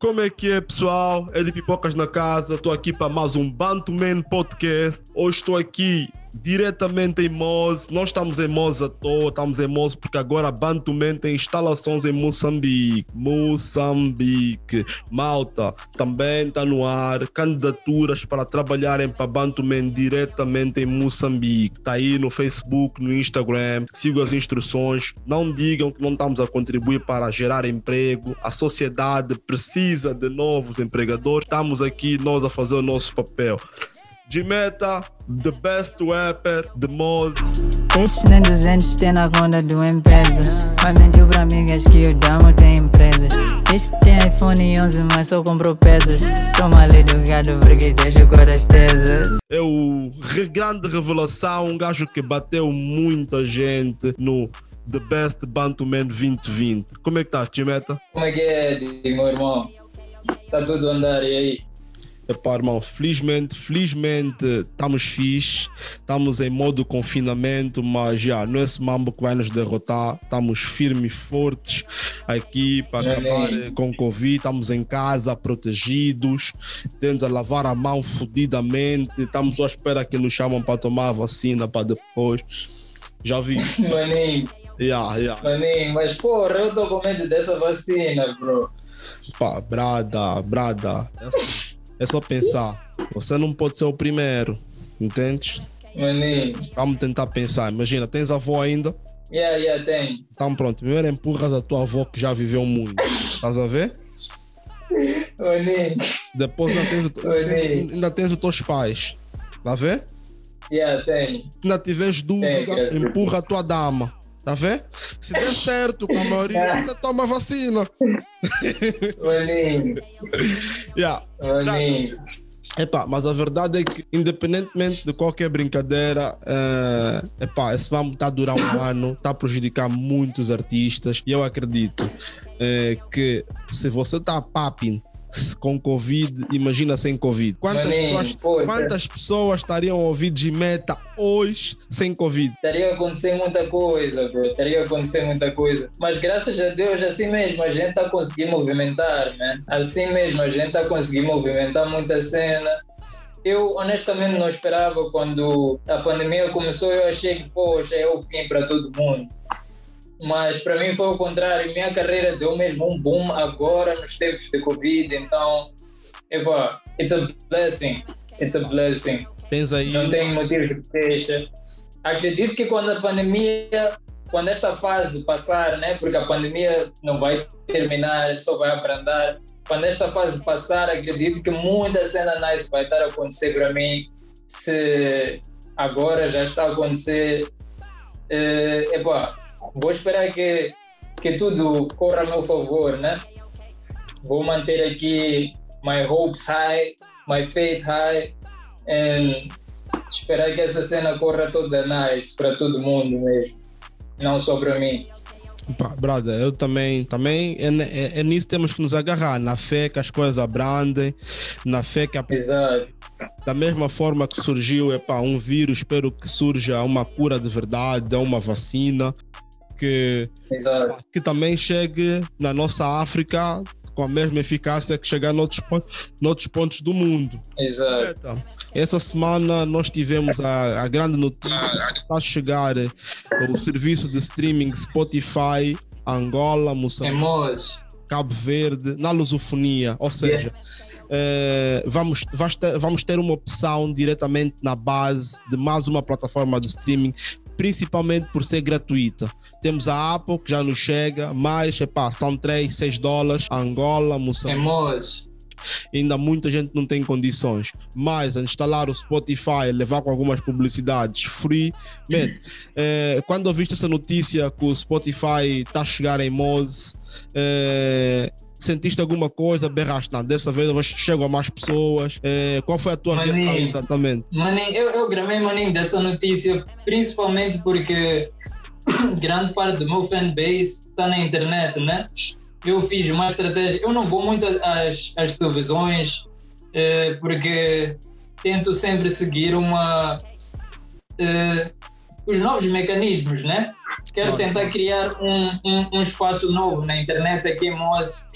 Como é que é, pessoal? É de Pipocas na Casa. Estou aqui para mais um Bantu Man Podcast. Hoje estou aqui diretamente em Moz. Nós estamos em Moz à toa, estamos em Moz porque agora Bantuman tem instalações em Moçambique. Moçambique. Malta, também está no ar. Candidaturas para trabalharem para Bantuman diretamente em Moçambique. Está aí no Facebook, no Instagram. Sigam as instruções. Não digam que não estamos a contribuir para gerar emprego. A sociedade precisa de novos empregadores. Estamos aqui nós a fazer o nosso papel. De meta, the best rapper, the most. Este nem 200 tem na conta do empresa. Mas mentiu pra amigas que o Damo tem empresas. Este tem iPhone 11, mas só comprou peças. Sou mal educado porque deixo cor as tesas. É o re- grande revelação, um gajo que bateu muita gente no The Best Bantuman 2020. Como é que estás, Timeta? Como é que é, meu irmão? Tá tudo a andar, e aí? Epá, irmão, felizmente, felizmente estamos fixe, estamos em modo confinamento, mas já, não é esse mambo que vai nos derrotar, estamos firmes e fortes aqui para Amém. acabar eh, com Covid, estamos em casa, protegidos, temos a lavar a mão fodidamente, estamos só à espera que nos chamam para tomar a vacina para depois. Já vi? Maninho, Yeah, yeah. maninho, mas porra, eu tô com medo dessa vacina, bro. Pá, brada, brada, é só, é só pensar, você não pode ser o primeiro, entende? Maninho, Vamos tentar pensar. Imagina, tens avó ainda? yeah, yeah, tem. Então pronto, primeiro empurras a tua avó que já viveu muito. Estás a ver? Maninho, Depois ainda tens, o- ainda, ainda tens os teus pais. Está a ver? yeah, tem. Se ainda tiveres dúvida, Deus. empurra a tua dama. A ver? Se der certo com a maioria, você toma a vacina. Maninho, Yeah. maninho. Epá, mas a verdade é que, independentemente de qualquer brincadeira, é, epá, esse vamos está a durar um ano, está a prejudicar muitos artistas. E eu acredito é, que se você está papin com Covid, imagina sem Covid. Quantas, Maninho, pessoas, poxa. quantas pessoas estariam a ouvir de meta hoje sem Covid? Estaria a acontecer muita coisa, bro. Estaria a acontecer muita coisa. Mas graças a Deus, assim mesmo, a gente tá a conseguir movimentar, man. Assim mesmo, a gente tá a conseguir movimentar muita cena. Eu honestamente não esperava quando a pandemia começou, eu achei que, poxa, é o fim para todo mundo. Mas para mim foi o contrário. Minha carreira deu mesmo um boom agora nos tempos de Covid. Então, epá, it's a blessing. It's a blessing Tens aí. não tem motivo de queixa. Acredito que quando a pandemia, quando esta fase passar, né, porque a pandemia não vai terminar, só vai abrandar. Quando esta fase passar, acredito que muita cena nice vai estar a acontecer para mim. Se agora já está a acontecer, eh, epá, vou esperar que, que tudo corra a meu favor, né? Vou manter aqui my hopes high, my faith high, and esperar que essa cena corra toda nice para todo mundo mesmo, não só para mim. Pá, brother, eu também, também é, é, é nisso temos que nos agarrar, na fé que as coisas abrandem, na fé que a Exato, Da mesma forma que surgiu epá, um vírus, espero que surja uma cura de verdade, uma vacina que, exato, que também chegue na nossa África com a mesma eficácia que chegar noutros, noutros pontos do mundo. exato. Essa semana nós tivemos a, a grande notícia que está a chegar eh, o serviço de streaming Spotify, Angola, Moçambique. Cabo Verde na lusofonia, ou seja, eh, vamos, vais ter- vamos ter uma opção diretamente na base de mais uma plataforma de streaming, principalmente por ser gratuita. Temos a Apple que já nos chega, mas epá, são 3, 6 dólares, Angola, Moçambique temos, ainda muita gente não tem condições. Mas instalar o Spotify, levar com algumas publicidades free. Man, eh, quando eu viste essa notícia que o Spotify está a chegar em Moz, eh, sentiste alguma coisa? Berraste, não, dessa vez eu chego a mais pessoas. Eh, qual foi a tua Maninho. reação exatamente? Maninho, eu, eu gravei maninho dessa notícia principalmente porque grande parte do meu fanbase está na internet, né? Eu fiz uma estratégia, eu não vou muito às, às televisões eh, porque tento sempre seguir uma eh, os novos mecanismos, né? Quero tentar criar um, um, um espaço novo na internet aqui em Moz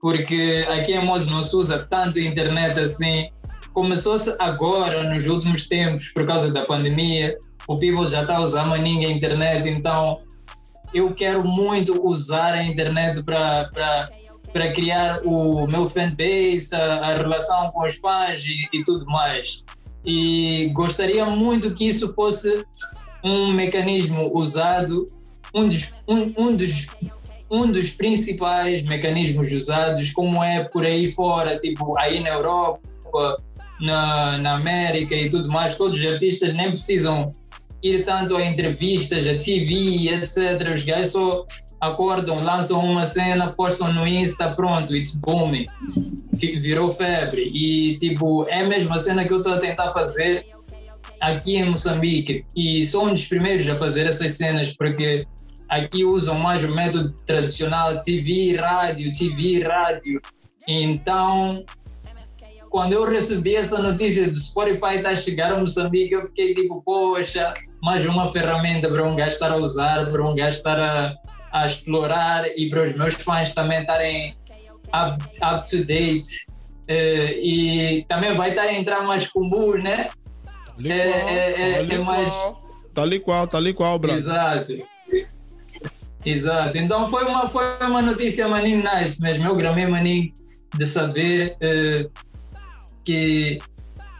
porque aqui em Moço não se usa tanto internet assim. Começou-se agora, nos últimos tempos, por causa da pandemia. O people já está a usar maninha a internet, então eu quero muito usar a internet para para criar o meu fanbase, a, a relação com os fãs e, e, tudo mais. E gostaria muito que isso fosse um mecanismo usado, um dos, um, um dos, um dos principais mecanismos usados, como é por aí fora, tipo aí na Europa, na, na América e tudo mais, todos os artistas nem precisam ir tanto a entrevistas, a TV, etc. Os gajos só acordam, lançam uma cena, postam no Insta, pronto, it's booming. Virou febre. E, tipo, é a mesma cena que eu estou a tentar fazer aqui em Moçambique. E um dos primeiros a fazer essas cenas, porque aqui usam mais o método tradicional, TV, rádio, TV, rádio. Então, quando eu recebi essa notícia do Spotify estar tá a chegar a Moçambique, eu fiquei tipo, poxa, mais uma ferramenta para um gajo estar a usar, para um gajo estar a, a explorar e para os meus fãs também estarem up, up to date. Uh, e também vai estar a entrar mais combo, né? É, é, é, é mais. Tá ali qual, tá ali qual, Brasil. Exato. Exato. Então foi uma, foi uma notícia maninho nice mesmo. Eu gramei maninho de saber. Uh, que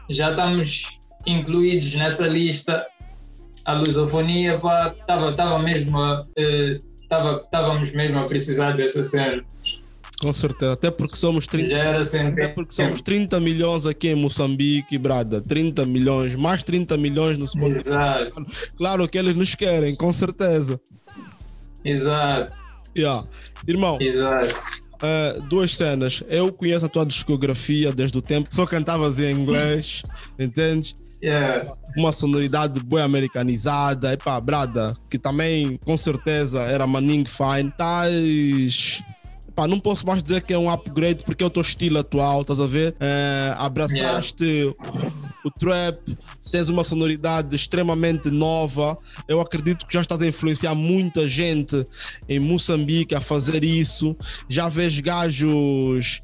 já estamos incluídos nessa lista. A lusofonia, estava tava mesmo uh, tava, estávamos mesmo a precisar dessa cena. Com certeza, até porque somos 30, até porque somos 30 milhões aqui em Moçambique, brada, 30 milhões, mais 30 milhões no Spotify. Exato. Claro que eles nos querem, com certeza. Exato. Yeah. Irmão, Exato uh, duas cenas. Eu conheço a tua discografia desde o tempo só cantavas em inglês, entende? Yeah. Uma sonoridade boa americanizada, epá, brada, que também com certeza era Manning Fine. Tais pá, não posso mais dizer que é um upgrade porque é o teu estilo atual, estás a ver? É, abraçaste yeah. o trap, tens uma sonoridade extremamente nova. Eu acredito que já estás a influenciar muita gente em Moçambique a fazer isso. Já vês gajos.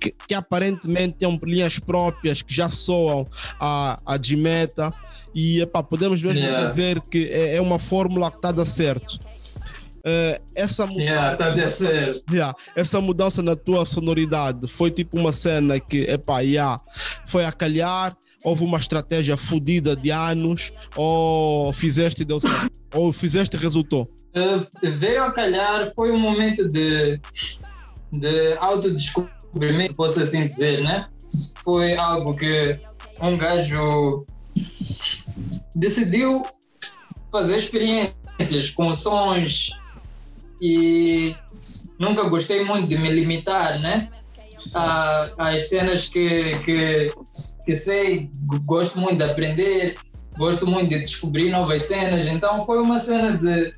Que, que, aparentemente têm linhas próprias que já soam a, a de meta e epá, podemos mesmo yeah. dizer que é, é uma fórmula que está a dar certo. Uh, essa mudança. Yeah, yeah, essa mudança na tua sonoridade foi tipo uma cena que, epá, yeah, foi a calhar, houve uma estratégia fodida de anos, ou fizeste e deu certo, ou fizeste resultou? Uh, veio a calhar, foi um momento de, de autodescobrimento, posso assim dizer, né? Foi algo que um gajo decidiu fazer experiências com sons e nunca gostei muito de me limitar, né? às cenas que, que, que sei, gosto muito de aprender, gosto muito de descobrir novas cenas, então foi uma cena de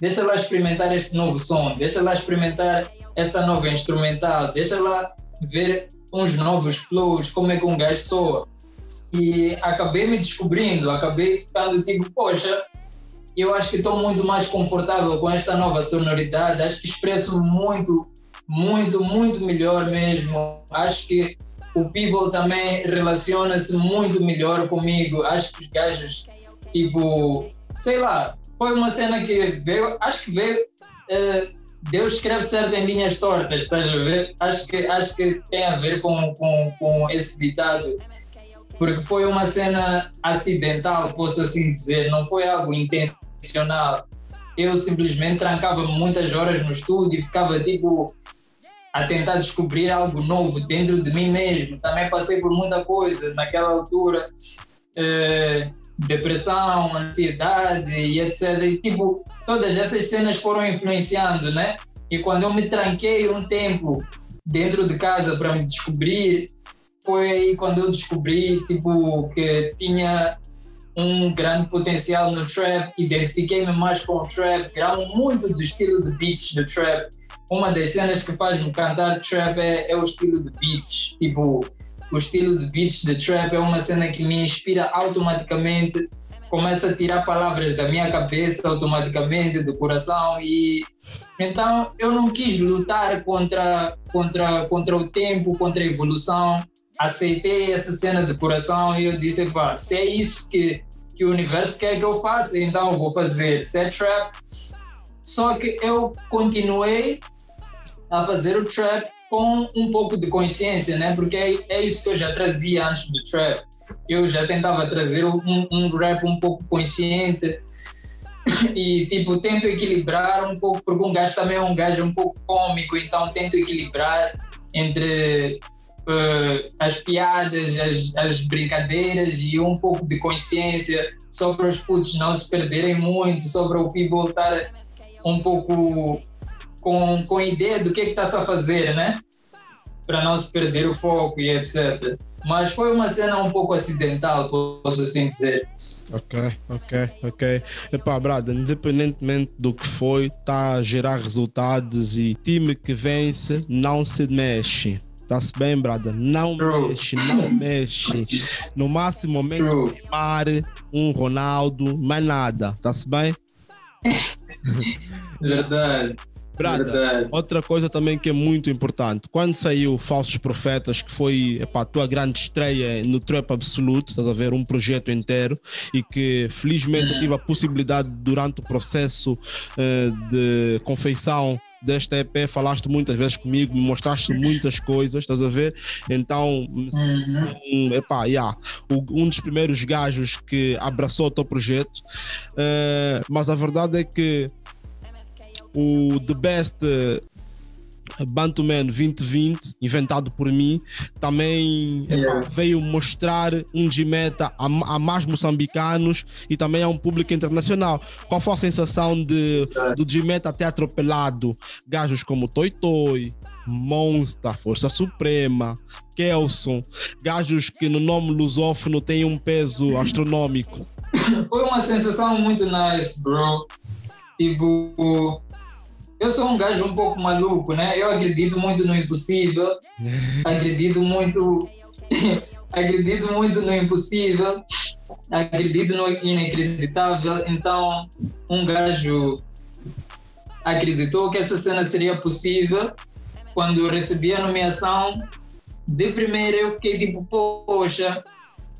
deixa lá experimentar este novo som, deixa lá experimentar esta nova instrumental, deixa lá ver uns novos flows, como é que um gajo soa. E acabei me descobrindo, acabei ficando tipo, poxa, eu acho que estou muito mais confortável com esta nova sonoridade. Acho que expresso muito, muito, muito melhor mesmo. Acho que o people também relaciona-se muito melhor comigo. Acho que os gajos, tipo, sei lá, foi uma cena que veio, acho que veio. Uh, Deus escreve certo em linhas tortas, estás a ver? Acho que, acho que tem a ver com, com, com esse ditado porque foi uma cena acidental, posso assim dizer, não foi algo intencional. Eu simplesmente trancava muitas horas no estúdio e ficava tipo a tentar descobrir algo novo dentro de mim mesmo. Também passei por muita coisa naquela altura, eh, depressão, ansiedade e etc. E tipo, todas essas cenas foram influenciando, né? E quando eu me tranquei um tempo dentro de casa para me descobrir, foi aí quando eu descobri tipo, que tinha um grande potencial no trap, identifiquei-me mais com o trap, gravo muito do estilo de beats do trap. Uma das cenas que faz-me cantar trap é, é, o estilo de beats. Tipo, o estilo de beats de trap é uma cena que me inspira automaticamente começa a tirar palavras da minha cabeça automaticamente, do coração e então eu não quis lutar contra contra contra o tempo, contra a evolução. Aceitei essa cena de coração e eu disse, pá, se é isso que que o universo quer que eu faça, então eu vou fazer set trap. Só que eu continuei a fazer o trap com um pouco de consciência, né? Porque é, é isso que eu já trazia antes do trap. Eu já tentava trazer um, um rap um pouco consciente e tipo tento equilibrar um pouco porque um gajo também é um gajo um pouco cômico, então tento equilibrar entre uh, as piadas, as, as brincadeiras e um pouco de consciência para os putos não se perderem muito, para o people estar um pouco com, com ideia do que é está-se a fazer, né? Para não se perder o foco e etc. Mas foi uma cena um pouco acidental, posso assim dizer. Ok, ok, ok. Epá, Brada, independentemente do que foi, está a gerar resultados e time que vence não se mexe. Tá-se bem, brada? Não True. mexe, não mexe. No máximo, momento de um Ronaldo, mais nada. Tá-se bem? Verdade. Brada, Verdade. outra coisa também que é muito importante. Quando saiu Falsos Profetas, que foi epá, a tua grande estreia no Trap Absoluto, estás a ver, um projeto inteiro, e que felizmente eu tive a possibilidade, durante o processo uh, de confeição desta EP, falaste muitas vezes comigo, me mostraste muitas coisas, estás a ver? Então, um, epá, yeah, um dos primeiros gajos que abraçou o teu projeto, uh, mas a verdade é que o The Best eh, Bantuman 2020, inventado por mim, também yeah. veio mostrar um Gmeta a, a, mais moçambicanos e também a um público internacional. Qual foi a sensação de, do Gmeta ter atropelado gajos como Toy Toy, Monster, Força Suprema, Kelson, gajos que no nome lusófono têm um peso astronômico? Foi uma sensação muito nice, bro. Tipo, eu sou um gajo um pouco maluco, né? Eu acredito muito no impossível, acredito muito, acredito muito no impossível, acredito no inacreditável. Então, um gajo acreditou que essa cena seria possível. Quando eu recebi a nomeação, de primeira eu fiquei tipo, poxa,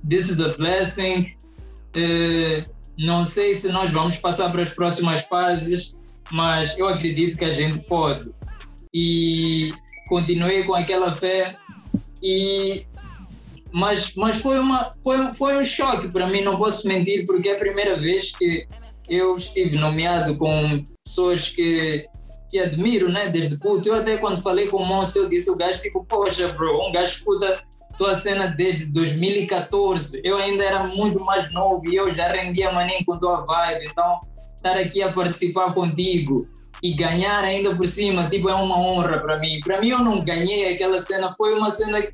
this is a blessing. Uh, não sei se nós vamos passar para as próximas fases mas eu acredito que a gente pode. E continuei com aquela fé e mas mas foi uma foi foi um choque para mim não posso mentir porque é a primeira vez que eu estive nomeado com pessoas que que admiro, né, desde puto. Eu até quando falei com o Monstro, eu disse o gajo, tipo, poxa, bro, um gajo escuta tua cena desde 2014. Eu ainda era muito mais novo e eu já rendia maninho com tua vibe. Então, estar aqui a participar contigo e ganhar ainda por cima, tipo, é uma honra para mim. Para mim, eu não ganhei aquela cena, foi uma cena que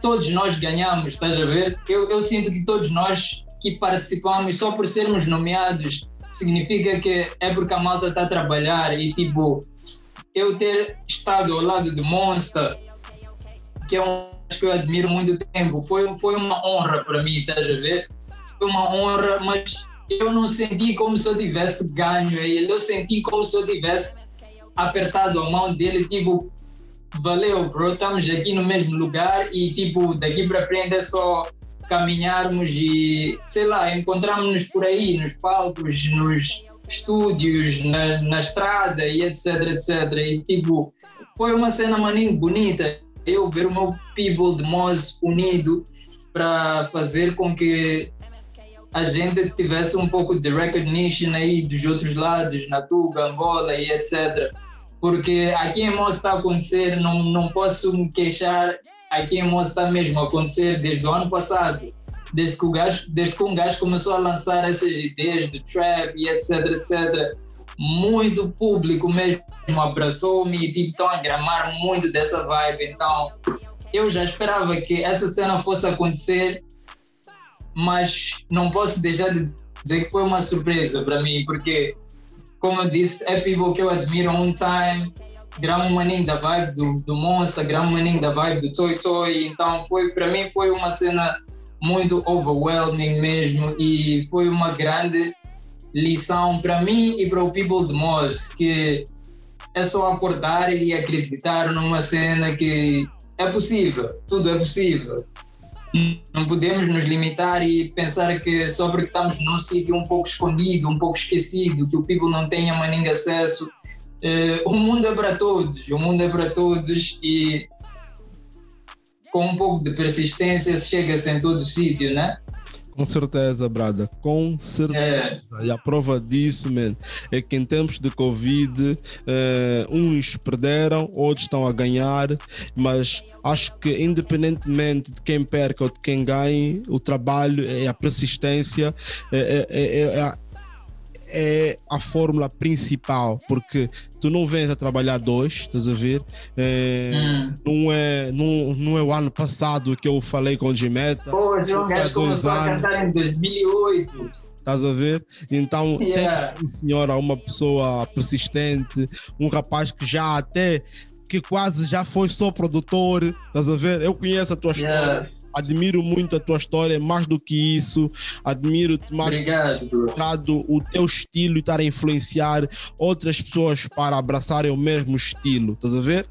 todos nós ganhamos, estás a ver? Eu, eu sinto que todos nós que participamos, só por sermos nomeados, significa que é porque a malta está a trabalhar e, tipo, eu ter estado ao lado do Monster, que é um que eu admiro muito tempo. Foi, foi uma honra para mim, estás a ver? Foi uma honra, mas eu não senti como se eu tivesse ganho ele. Eu senti como se eu tivesse apertado a mão dele, tipo, valeu, bro, estamos aqui no mesmo lugar e, tipo, daqui para frente é só caminharmos e, sei lá, encontrarmos-nos por aí, nos palcos, nos estúdios, na, na estrada e etc, etc. E, tipo, foi uma cena maninho bonita eu ver o meu people de Moz unido para fazer com que a gente tivesse um pouco de recognition aí dos outros lados, na Tuga, Angola e etc. Porque aqui em Moz está a acontecer, não, não posso me queixar, aqui em Moz está mesmo a acontecer desde o ano passado. Desde que, o gajo, desde que um gajo começou a lançar essas ideias de trap e etc, etc muito público mesmo abraçou-me e tipo, estão a gramar muito dessa vibe. Então, eu já esperava que essa cena fosse acontecer, mas não posso deixar de dizer que foi uma surpresa para mim, porque, como eu disse, é people que eu admiro on time, gramo maninho da vibe do, do Monster, gramo maninho da vibe do Toy Toy, então foi, para mim foi uma cena muito overwhelming mesmo e foi uma grande lição para mim e para o people de Moz que é só acordar e acreditar numa cena que é possível, tudo é possível. Não podemos nos limitar e pensar que só porque estamos num sítio um pouco escondido, um pouco esquecido, que o people não tenha mais ninguém acesso, eh, o mundo é para todos, o mundo é para todos e com um pouco de persistência chega-se em todo sítio, né? Com certeza, Brada, com certeza. É. E a prova disso, man, é que em tempos de Covid, uh, uns perderam, outros estão a ganhar, mas acho que independentemente de quem perca ou de quem ganhe, o trabalho e a persistência é, é, é, é a fórmula principal, porque tu não vens a trabalhar dois, estás a ver? É, hum. não, é, não, não é o ano passado que eu falei com o Gimeta. Pô, João Gajo começou anos. a cantar em 2008. Estás a ver? Então, yeah. tem senhora, uma pessoa persistente, um rapaz que já até que quase já foi só produtor, estás a ver? Eu conheço a tua yeah. história admiro muito a tua história, mais do que isso, admiro-te mais Obrigado, o teu estilo e estar a influenciar outras pessoas para abraçarem o mesmo estilo, estás a ver?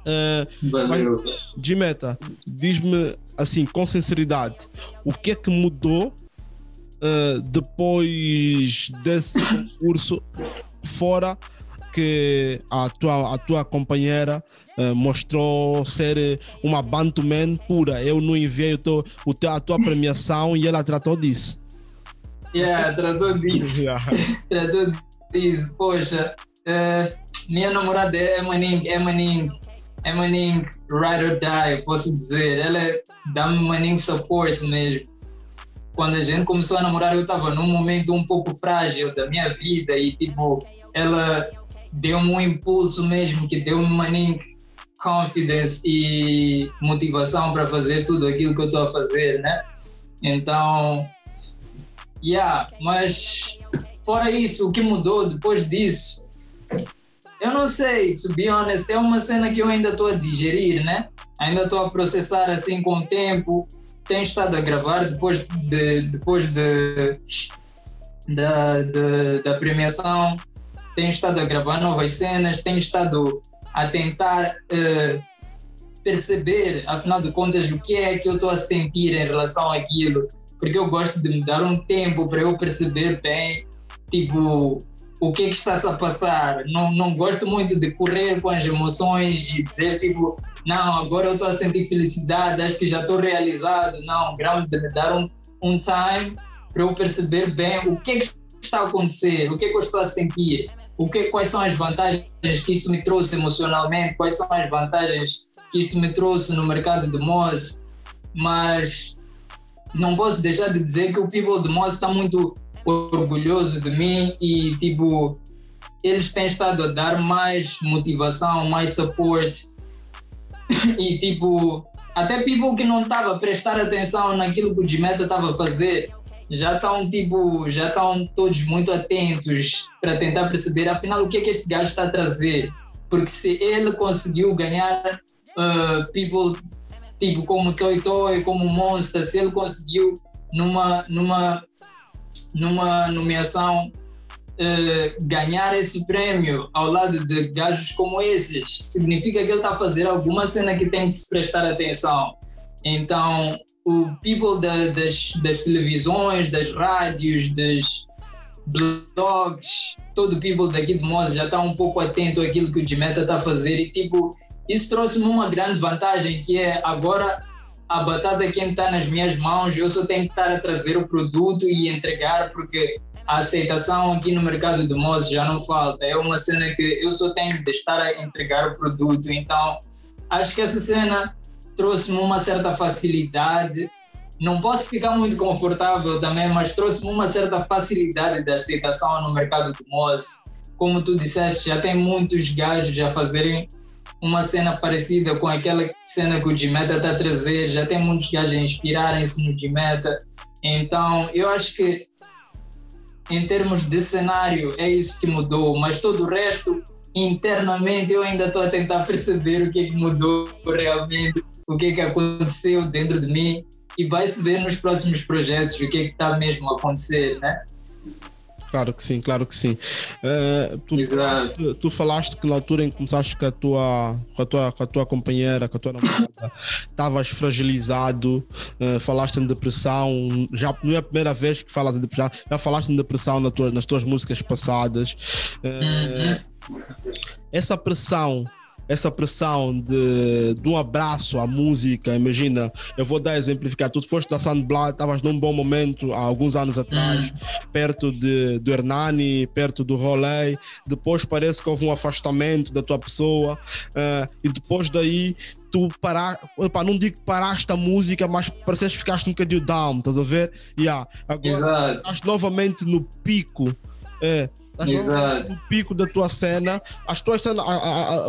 Uh, Valeu. Gimeta, diz-me assim, com sinceridade, o que é que mudou uh, depois desse concurso fora que a tua, a tua companheira uh, mostrou ser uma Bantuman pura. Eu não enviei o teu, o teu, a tua premiação e ela tratou disso. Yeah, tratou disso. Yeah. tratou disso. Poxa, uh, minha namorada é Maning, é Maning, é Maning ride or die, posso dizer. Ela dá-me Maning support mesmo quando a gente começou a namorar, eu estava num momento um pouco frágil da minha vida e, tipo, ela deu-me um impulso mesmo, que deu-me uma confidence e motivação para fazer tudo aquilo que eu estou a fazer, né? Então, yeah, mas fora isso, o que mudou depois disso? Eu não sei, to be honest, é uma cena que eu ainda estou a digerir, né? Ainda estou a processar assim com o tempo. Tenho estado a gravar depois de, depois de, da, de, da premiação tenho estado a gravar novas cenas, tenho estado a tentar uh, perceber, afinal de contas, o que é que eu estou a sentir em relação àquilo, porque eu gosto de me dar um tempo para eu perceber bem, tipo, o que é que está-se a passar. Não, não gosto muito de correr com as emoções e dizer, tipo, não, agora eu estou a sentir felicidade, acho que já estou realizado. Não, grande de me dar um, um time para eu perceber bem o que é que está a acontecer, o que é que eu estou a sentir o que, quais são as vantagens que isto me trouxe emocionalmente, quais são as vantagens que isto me trouxe no mercado de Moz, mas não posso deixar de dizer que o people de Moz está muito orgulhoso de mim e tipo eles têm estado a dar mais motivação, mais support. E tipo até people que não estava a prestar atenção naquilo que o Gimeta estava a fazer já estão tipo, já estão todos muito atentos para tentar perceber afinal o que é que este gajo está a trazer. Porque se ele conseguiu ganhar uh, people tipo como Toy Toy, como Monster, se ele conseguiu numa numa numa nomeação uh, ganhar esse prêmio ao lado de gajos como esses, significa que ele está a fazer alguma cena que tem que se prestar atenção. Então, o people da, das, das televisões, das rádios, dos blogs, todo o people daqui de Moça já está um pouco atento àquilo que o Dimeta está a fazer e tipo, isso trouxe-me uma grande vantagem que é agora a batata quente está nas minhas mãos, eu só tenho que estar a trazer o produto e entregar porque a aceitação aqui no mercado de Moça já não falta. É uma cena que eu só tenho de estar a entregar o produto. Então, acho que essa cena trouxe-me uma certa facilidade. Não posso ficar muito confortável também, mas trouxe-me uma certa facilidade de aceitação no mercado do Moz. Como tu disseste, já tem muitos gajos a fazerem uma cena parecida com aquela cena que o Dimeta está a trazer. Já tem muitos gajos a inspirarem-se no Dimeta. Então, eu acho que em termos de cenário é isso que mudou, mas todo o resto internamente eu ainda estou a tentar perceber o que, é que mudou realmente o que é que aconteceu dentro de mim e vai se ver nos próximos projetos o que é que está mesmo a acontecer, né? Claro que sim, claro que sim. Uh, tu, falaste, tu, falaste, que na altura em que começaste com a tua, com a tua, com a tua companheira, com a tua namorada, estavas fragilizado, uh, falaste em depressão. Já não é a primeira vez que falas em depressão, já falaste em depressão nas tuas, nas tuas músicas passadas. Uh. Essa pressão essa pressão de, de um abraço à música. Imagina, eu vou dar exemplificar. Tu foste da Sandblad, estavas num bom momento há alguns anos atrás, hum. perto de, do Hernani, perto do Rolê. Depois parece que houve um afastamento da tua pessoa. Uh, e depois daí tu paraste, não digo que paraste a música, mas pareces que ficaste um bocadinho down, estás a ver? Yeah. Agora estás novamente no pico. É, Exato. no pico da tua cena, as tuas, cena,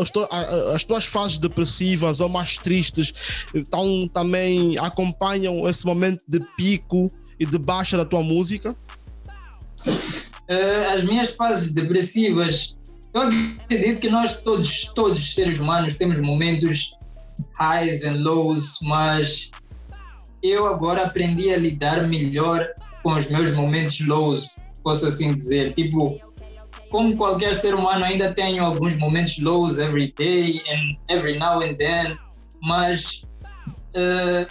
as, tuas, as tuas fases depressivas ou mais tristes então, também acompanham esse momento de pico e de baixa da tua música? Uh, as minhas fases depressivas, eu acredito que nós todos, todos os seres humanos temos momentos highs and lows, mas eu agora aprendi a lidar melhor com os meus momentos lows, posso assim dizer. Tipo, como qualquer ser humano, ainda tenho alguns momentos lows every day and every now and then, mas uh,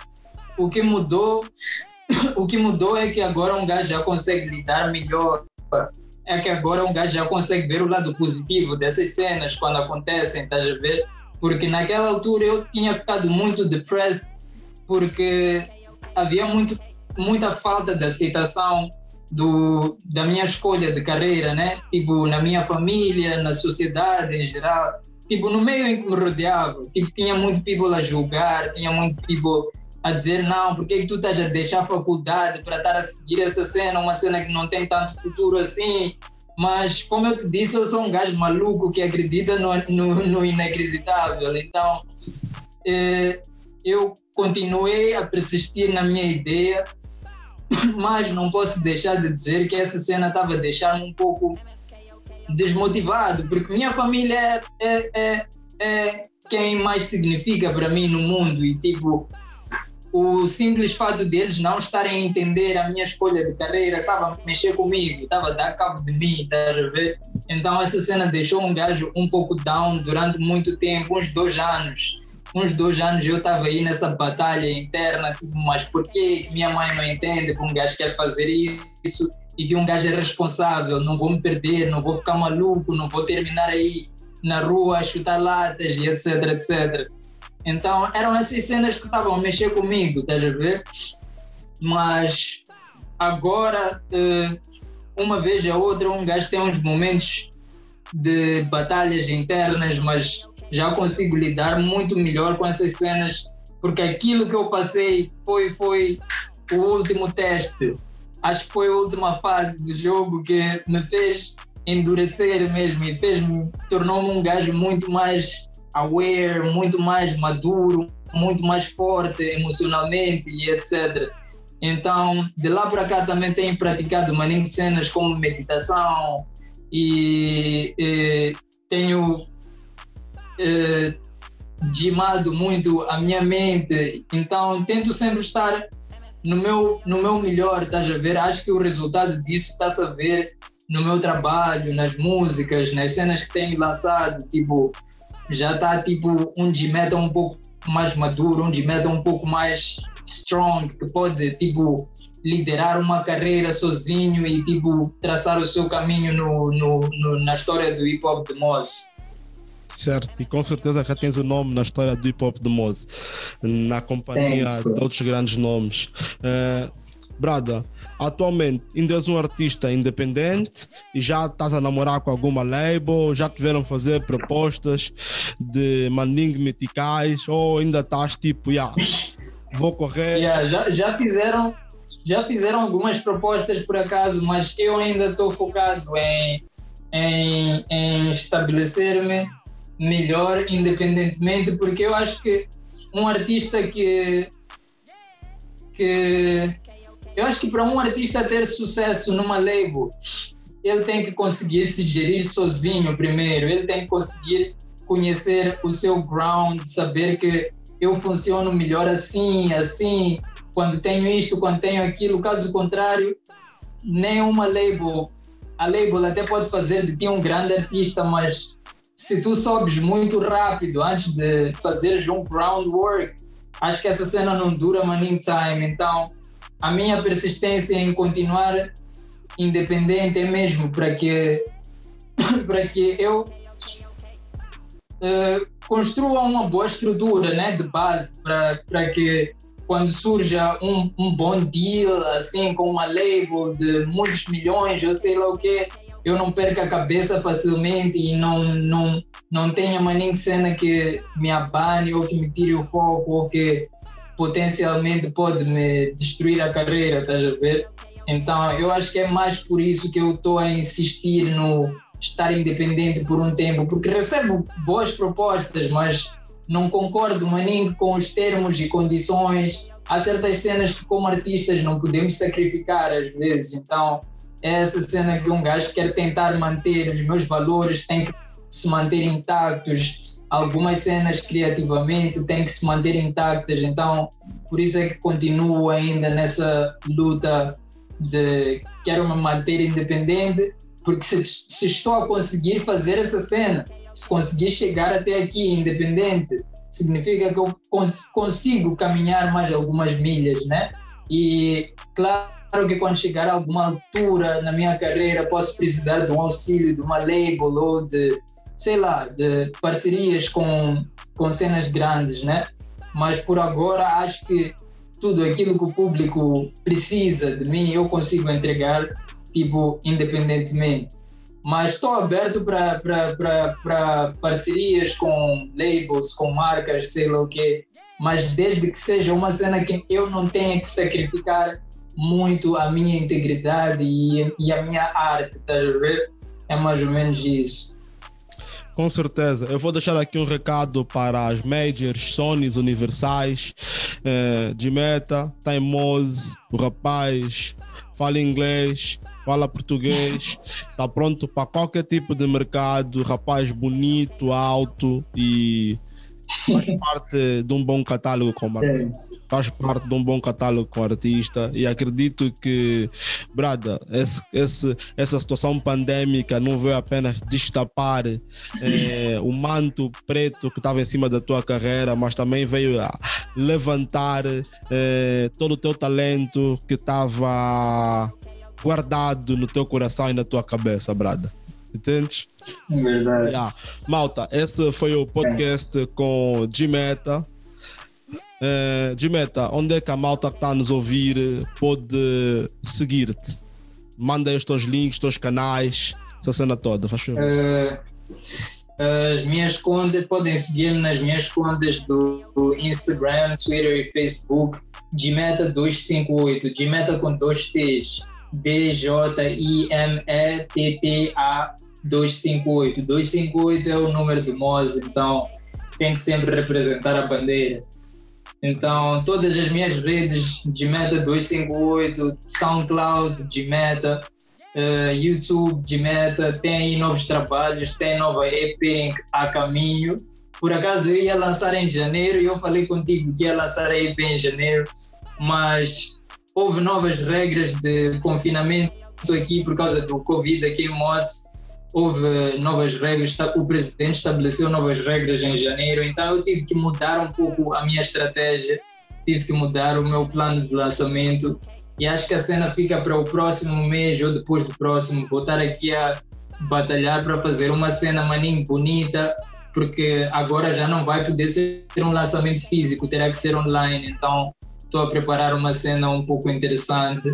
o que mudou, o que mudou é que agora um gajo já consegue lidar melhor. É que agora um gajo já consegue ver o lado positivo dessas cenas quando acontecem, estás a ver? Porque naquela altura eu tinha ficado muito depressed porque havia muito, muita falta de aceitação do, da minha escolha de carreira, né? Tipo, na minha família, na sociedade em geral. Tipo, no meio em que me rodeava, tipo, tinha muito people a julgar, tinha muito people a dizer, não, por que tu estás a deixar a faculdade para estar a seguir essa cena, uma cena que não tem tanto futuro assim? Mas, como eu te disse, eu sou um gajo maluco que acredita no, no, no inacreditável. Então, eh, eu continuei a persistir na minha ideia mas não posso deixar de dizer que essa cena estava a deixar-me um pouco desmotivado, porque minha família é, é, é, é quem mais significa para mim no mundo e tipo o simples fato deles não estarem a entender a minha escolha de carreira estava a mexer comigo, estava a dar cabo de mim, estás a ver? Então essa cena deixou um gajo um pouco down durante muito tempo, uns dois anos uns dois anos eu estava aí nessa batalha interna, tipo, mas por que minha mãe não entende que um gajo quer fazer isso e que um gajo é responsável, não vou me perder, não vou ficar maluco, não vou terminar aí na rua a chutar latas e etc, etc. Então eram essas cenas que estavam a mexer comigo, estás a ver? Mas agora, eh, uma vez a outra, um gajo tem uns momentos de batalhas internas, mas já consigo lidar muito melhor com essas cenas, porque aquilo que eu passei foi, foi o último teste. Acho que foi a última fase do jogo que me fez endurecer mesmo e fez-me, tornou-me um gajo muito mais aware, muito mais maduro, muito mais forte emocionalmente e etc. Então, de lá para cá também tenho praticado maninho cenas como meditação e, e tenho eh, dimado muito a minha mente, então tento sempre estar no meu, no meu melhor, estás a ver? Acho que o resultado disso está-se a ver no meu trabalho, nas músicas, nas cenas que tenho lançado, tipo, já está tipo um de meta um pouco mais maduro, um de meta um pouco mais strong, que pode tipo liderar uma carreira sozinho e tipo traçar o seu caminho no, no, no na história do hip hop de Moz. Certo, e com certeza já tens o nome na história do hip hop de Moze, na companhia Thanks, de outros grandes nomes. Uh, Brada, atualmente ainda és um artista independente e já estás a namorar com alguma label, já tiveram fazer propostas de manding meticais ou ainda estás tipo, yeah, vou correr. Yeah, já, já fizeram já fizeram algumas propostas por acaso, mas eu ainda estou focado em, em, em estabelecer-me melhor independentemente, porque eu acho que um artista que que eu acho que para um artista ter sucesso numa label, ele tem que conseguir se gerir sozinho primeiro, ele tem que conseguir conhecer o seu ground, saber que eu funciono melhor assim, assim, quando tenho isto, quando tenho aquilo, caso contrário, nenhuma label, a label até pode fazer de ti um grande artista, mas se tu sobes muito rápido antes de fazer um groundwork, acho que essa cena não dura money time. Então, a minha persistência em continuar independente é mesmo para que para que eu uh, construa uma boa estrutura né, de base para que quando surja um, um bom deal assim com uma label de muitos milhões, eu sei lá o que, eu não perca a cabeça facilmente e não, não, não tenha mais nem cena que me abane ou que me tire o foco ou que potencialmente pode me destruir a carreira, estás a ver? Então eu acho que é mais por isso que eu estou a insistir no estar independente por um tempo, porque recebo boas propostas, mas não concordo maninho com os termos e condições. Há certas cenas que como artistas não podemos sacrificar às vezes, então essa cena que um gajo quer tentar manter os meus valores, tem que se manter intactos. Algumas cenas criativamente têm que se manter intactas, então por isso é que continuo ainda nessa luta de quero me manter independente, porque se, se estou a conseguir fazer essa cena, se conseguir chegar até aqui independente, significa que eu cons consigo caminhar mais algumas milhas, né? E claro que quando chegar a alguma altura na minha carreira, posso precisar de um auxílio de uma label ou de, sei lá, de parcerias com, com cenas grandes, né? Mas por agora acho que tudo aquilo que o público precisa de mim eu consigo entregar, tipo, independentemente. Mas estou aberto para parcerias com labels, com marcas, sei lá o quê mas desde que seja uma cena que eu não tenha que sacrificar muito a minha integridade e, e a minha arte, estás a ver? É mais ou menos isso. Com certeza. Eu vou deixar aqui um recado para as majors, Sonys, Universais, eh, de Meta, Timose, o rapaz, fala inglês, fala português, está pronto para qualquer tipo de mercado, rapaz bonito, alto e faz parte de um bom catálogo como artista. Faz parte de um bom catálogo com artista e acredito que, Brada, esse, esse, essa situação pandémica não veio apenas destapar eh, o manto preto que estava em cima da tua carreira, mas também veio a levantar eh, todo o teu talento que estava guardado no teu coração e na tua cabeça, Brada. Entendes? Verdade. Yeah. Malta, esse foi o podcast é. com Gmeta. Uh, Gmeta, onde é que a malta que está a nos ouvir pode seguir-te? Manda os teus links, os teus canais, essa cena toda, faz favor. Uh, as minhas contas, podem seguir-me nas minhas contas do, do, Instagram, Twitter e Facebook, Gmeta258, Gmeta com dois T's. D-J-I-M-E-T-T-A 258. 258 é o número do Mose, então tem que sempre representar a bandeira. Então, todas as minhas redes de Meta 258, SoundCloud de Meta, uh, YouTube de Meta, tem aí novos trabalhos, tem nova EP a caminho. Por acaso eu ia lançar em janeiro e eu falei contigo que ia lançar a EP em janeiro, mas houve novas regras de confinamento aqui por causa do Covid aqui em Moss. Houve novas regras, o presidente estabeleceu novas regras em janeiro, então eu tive que mudar um pouco a minha estratégia, tive que mudar o meu plano de lançamento e acho que a cena fica para o próximo mês ou depois do próximo. Vou estar aqui a batalhar para fazer uma cena maninho bonita, porque agora já não vai poder ser um lançamento físico, terá que ser online. Então estou a preparar uma cena um pouco interessante.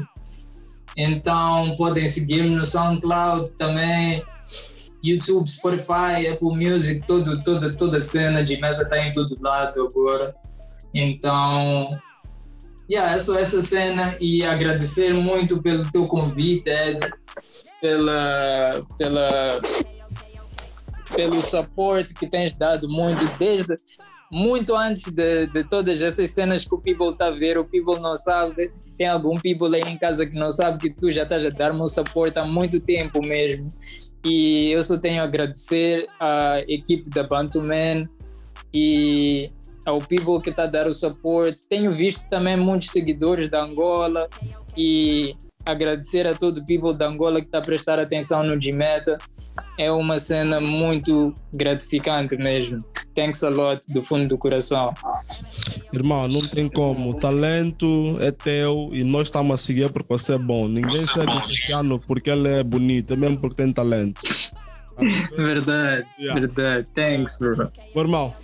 Então podem seguir-me no SoundCloud também, YouTube, Spotify, Apple Music, todo, toda, toda cena de meta está em todo lado agora. Então, yeah, é só essa cena e agradecer muito pelo teu convite, Ed, pela, pela, pelo suporte que tens dado muito desde muito antes de, de todas essas cenas que o people está a ver, o people não sabe, tem algum people aí em casa que não sabe que tu já estás a dar-me um suporte há muito tempo mesmo. E eu só tenho a agradecer à equipe da Bantu Man e ao people que está a dar o suporte. Tenho visto também muitos seguidores da Angola e agradecer a todo o people da Angola que está a prestar atenção no Gmeta. É uma cena muito gratificante mesmo. Thanks a lot do fundo do coração. Irmão, não tem como. O talento é teu e nós estamos a seguir porque você é bom. Ninguém segue o Cristiano porque ele é bonito, é mesmo porque tem talento. Verdade, Yeah. verdade. Thanks, bro. Meu irmão,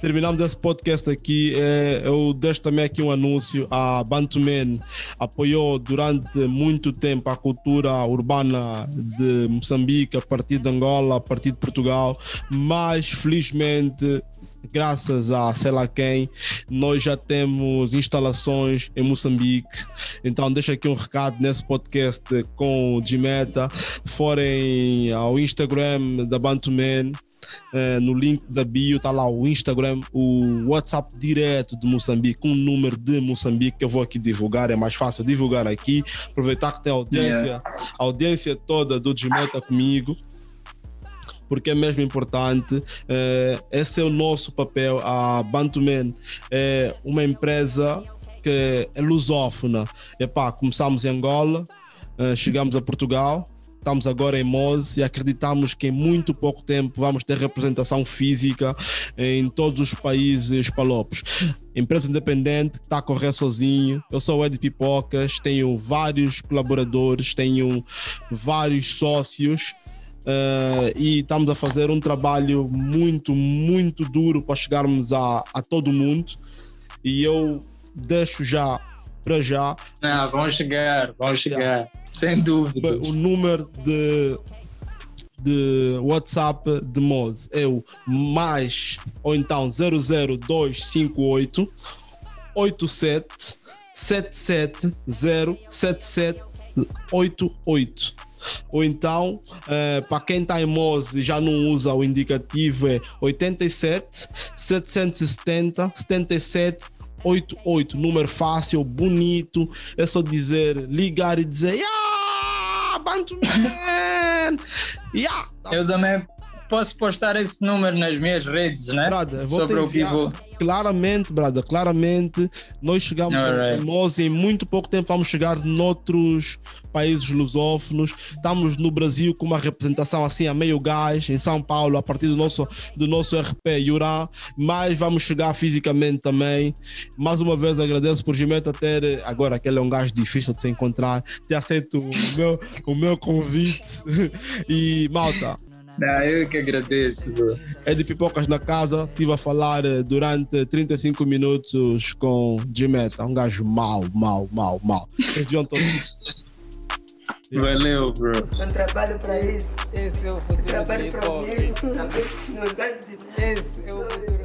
terminamos esse podcast aqui. É, eu deixo também aqui um anúncio. A Bantuman apoiou durante muito tempo a cultura urbana de Moçambique, a partir de Angola, a partir de Portugal, mas felizmente. Graças a sei lá quem, nós já temos instalações em Moçambique. Então, deixa aqui um recado nesse podcast com o Gmeta. Forem ao Instagram da Bantuman, eh, no link da bio está lá o Instagram, o WhatsApp direto de Moçambique, um número de Moçambique que eu vou aqui divulgar, é mais fácil divulgar aqui, aproveitar que tem a audiência, a audiência toda do Gmeta comigo. Porque é mesmo importante, eh, esse é o nosso papel. A Bantuman é uma empresa que é lusófona. Epá, começamos em Angola, eh, chegamos a Portugal, estamos agora em Mose e acreditamos que em muito pouco tempo vamos ter representação física em todos os países palopes. Empresa independente que está a correr sozinho. Eu sou o Ed Pipocas, tenho vários colaboradores, tenho vários sócios. Eh, e estamos a fazer um trabalho muito, muito duro para chegarmos a, a todo mundo. E eu deixo já, para já, Não, vamos chegar, vamos chegar. Sem dúvida. o número de, de WhatsApp de Moz é o mais ou então 00258 87 770 7788 ou então, eh, para quem está em Moz e já não usa o indicativo, é 87 770 77 88, número fácil, bonito. É só dizer, ligar e dizer, yeah, Bantu Man! Yeah! Eu também posso postar esse número nas minhas redes, né? Brother, vou Sobre o people. Claramente, brother, claramente, nós chegamos Alright. a nós em muito pouco tempo vamos chegar noutros países lusófonos. Estamos no Brasil com uma representação assim a meio gás, em São Paulo, a partir do nosso, do nosso RP Yuran, mas vamos chegar fisicamente também. Mais uma vez agradeço por Gimeta ter, agora aquele é um gajo difícil de se encontrar, ter aceito o meu, o meu convite. E malta, Ah, eu que agradeço, bro. é de pipocas na casa. Estive a falar eh, durante 35 minutos com Gimeta. Um gajo mau, mau, mau, mau. Vocês deviam todos- Valeu, bro. Eu trabalho para isso. Esse é o Eu futuro trabalho do para o de Esse é o futuro